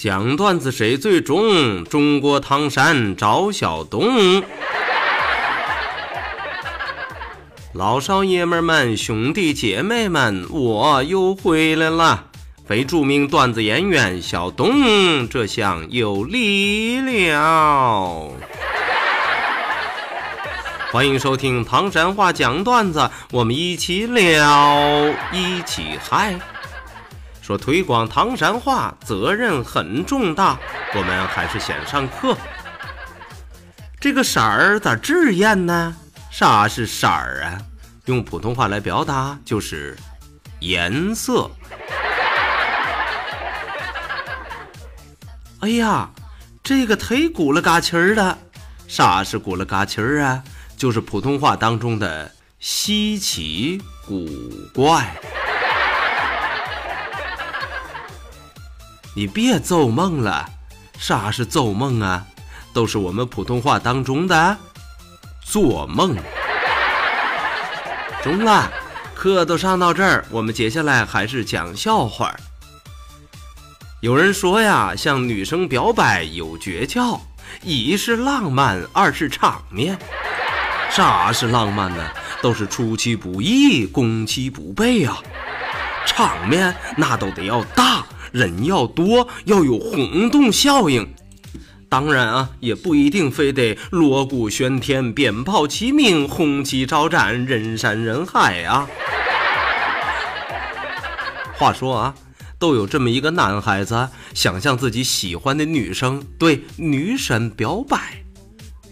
讲段子谁最中？中国唐山赵小东，老少爷们们、兄弟姐妹们，我又回来了！非著名段子演员小东，这厢有力了！欢迎收听唐山话讲段子，我们一起聊，一起嗨。说推广唐山话责任很重大，我们还是先上课。这个色儿咋这艳呢？啥是色儿啊？用普通话来表达就是颜色。哎呀，这个忒古了嘎气儿了。啥是古了嘎气儿啊？就是普通话当中的稀奇古怪。你别做梦了，啥是做梦啊？都是我们普通话当中的做梦。中了，课都上到这儿，我们接下来还是讲笑话。有人说呀，向女生表白有诀窍，一是浪漫，二是场面。啥是浪漫呢？都是出其不意，攻其不备啊。场面那都得要大。人要多，要有轰动效应。当然啊，也不一定非得锣鼓喧天、鞭炮齐鸣、红旗招展、人山人海啊。话说啊，都有这么一个男孩子，想向自己喜欢的女生对女神表白，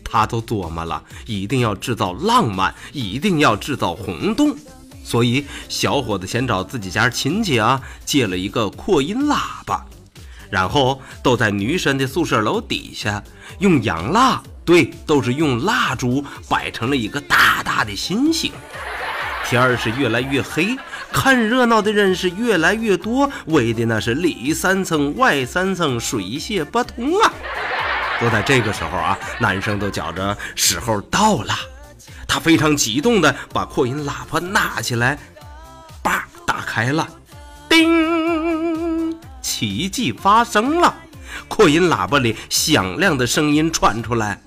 他都琢磨了，一定要制造浪漫，一定要制造轰动。所以，小伙子先找自己家亲戚啊借了一个扩音喇叭，然后都在女神的宿舍楼底下用洋蜡，对，都是用蜡烛摆成了一个大大的星星。天儿是越来越黑，看热闹的人是越来越多，围的那是里三层外三层，水泄不通啊！都在这个时候啊，男生都觉着时候到了。他非常激动地把扩音喇叭拿起来，叭打开了，叮！奇迹发生了，扩音喇叭里响亮的声音传出来：“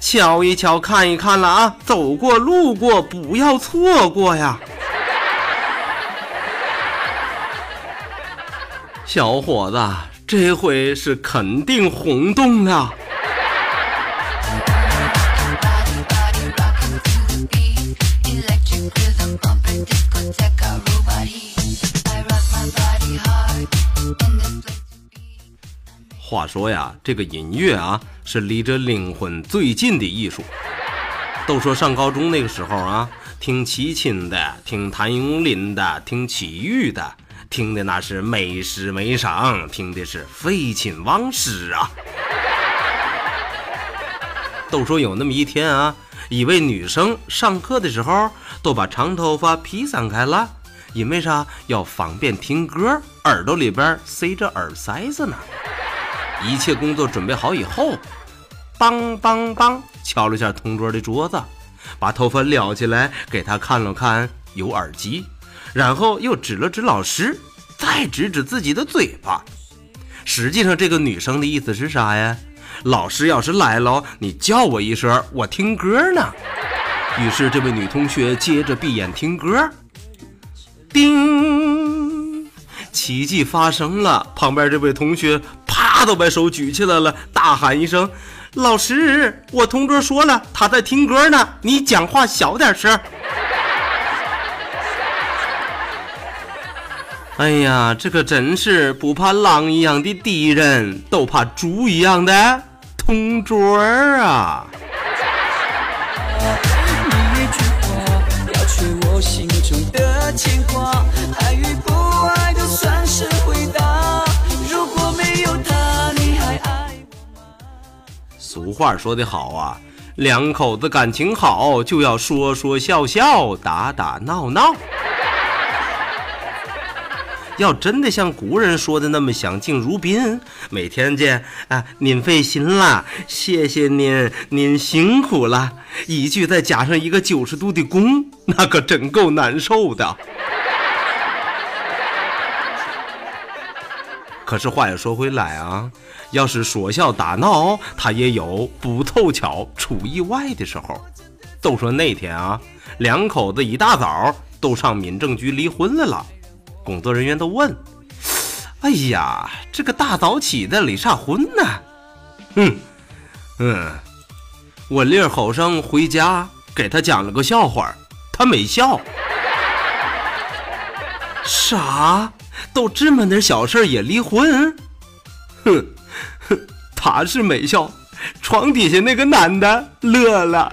瞧一瞧，看一看了啊，走过路过不要错过呀！”小伙子，这回是肯定轰动了。话说呀，这个音乐啊，是离着灵魂最近的艺术。都说上高中那个时候啊，听齐秦的，听谭咏麟的，听齐豫的，听的那是没时没伤，听的是废寝忘食啊。都说有那么一天啊，一位女生上课的时候都把长头发披散开了，因为啥？要方便听歌，耳朵里边塞着耳塞子呢。一切工作准备好以后，梆梆梆敲了下同桌的桌子，把头发撩起来给他看了看，有耳机，然后又指了指老师，再指指自己的嘴巴。实际上，这个女生的意思是啥呀？老师要是来了，你叫我一声，我听歌呢。于是，这位女同学接着闭眼听歌。叮，奇迹发生了，旁边这位同学。啪都把手举起来了，大喊一声：“老师，我同桌说了，他在听歌呢，你讲话小点声。”哎呀，这可真是不怕狼一样的敌人，都怕猪一样的同桌啊。俗话说得好啊，两口子感情好，就要说说笑笑，打打闹闹。要真的像古人说的那么相敬如宾，每天见啊，您费心了，谢谢您，您辛苦了，一句再加上一个九十度的躬，那可真够难受的。可是话又说回来啊，要是说笑打闹，他也有不凑巧出意外的时候。都说那天啊，两口子一大早都上民政局离婚来了。工作人员都问：“哎呀，这个大早起的离啥婚呢？”“哼，嗯，我立儿后生回家给他讲了个笑话，他没笑。”“啥？都这么点小事也离婚？”“哼，哼，他是没笑，床底下那个男的乐了。”“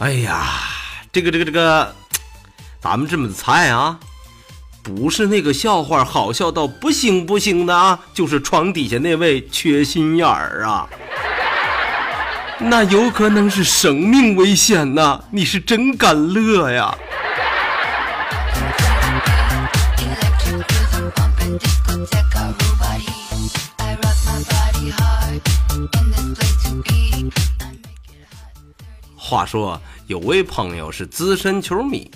哎呀！”这个这个这个，咱们这么猜啊，不是那个笑话好笑到不行不行的啊，就是床底下那位缺心眼儿啊，那有可能是生命危险呐！你是真敢乐呀！话说。有位朋友是资深球迷，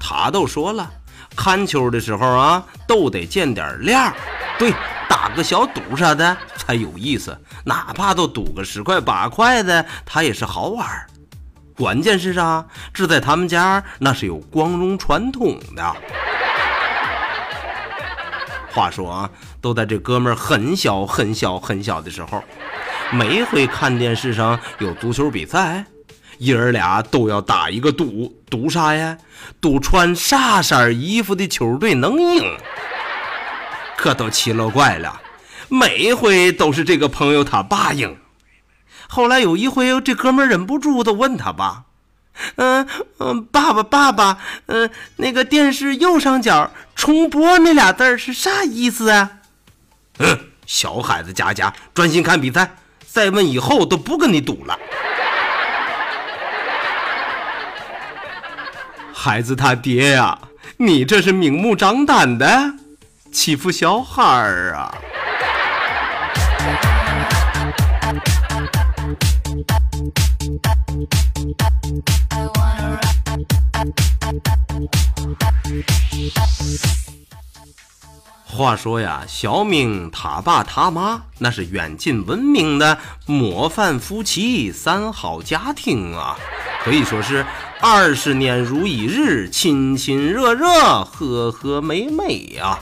他都说了，看球的时候啊，都得见点亮，对，打个小赌啥的才有意思，哪怕都赌个十块八块的，他也是好玩。关键是啥？这在他们家那是有光荣传统的。话说啊，都在这哥们儿很小很小很小的时候，每回看电视上有足球比赛。爷儿俩都要打一个赌，赌啥呀？赌穿啥色衣服的球队能赢。可都奇了怪了，每一回都是这个朋友他爸赢。后来有一回，这哥们忍不住的问他爸：“嗯嗯，爸爸爸爸，嗯，那个电视右上角重播那俩字是啥意思啊？”嗯，小孩子家家专心看比赛，再问以后都不跟你赌了。孩子他爹呀，你这是明目张胆的欺负小孩儿啊！话说呀，小明他爸他妈那是远近闻名的模范夫妻、三好家庭啊，可以说是。二十年如一日，亲亲热热，和和美美呀！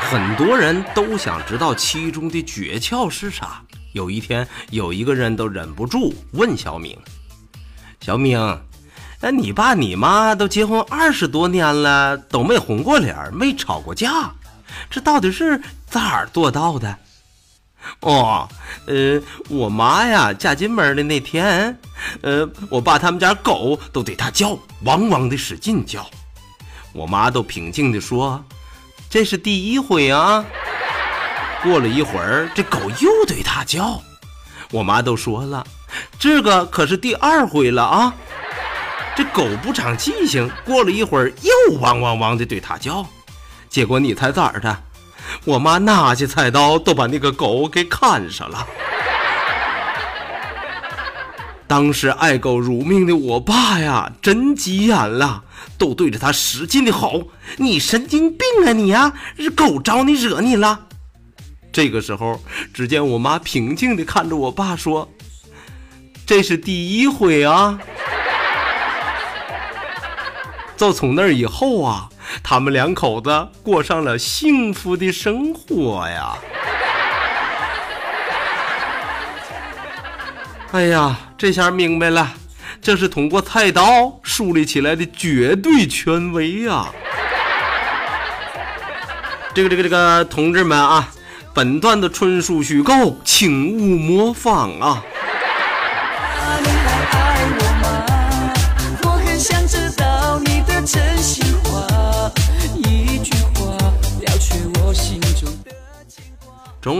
很多人都想知道其中的诀窍是啥。有一天，有一个人都忍不住问小明：“小明，哎，你爸你妈都结婚二十多年了，都没红过脸，没吵过架，这到底是咋儿做到的？”哦，呃，我妈呀，嫁进门的那天，呃，我爸他们家狗都对他叫，汪汪的使劲叫。我妈都平静的说：“这是第一回啊。”过了一会儿，这狗又对他叫。我妈都说了：“这个可是第二回了啊。”这狗不长记性，过了一会儿又汪汪汪的对他叫。结果你猜咋的？我妈拿起菜刀，都把那个狗给砍上了。当时爱狗如命的我爸呀，真急眼了，都对着他使劲的吼：“你神经病啊你啊！是狗招你惹你了？”这个时候，只见我妈平静的看着我爸说：“这是第一回啊。”就从那以后啊。他们两口子过上了幸福的生活呀！哎呀，这下明白了，这是通过菜刀树立起来的绝对权威啊！这个、这个、这个，同志们啊，本段的纯属虚构，请勿模仿啊！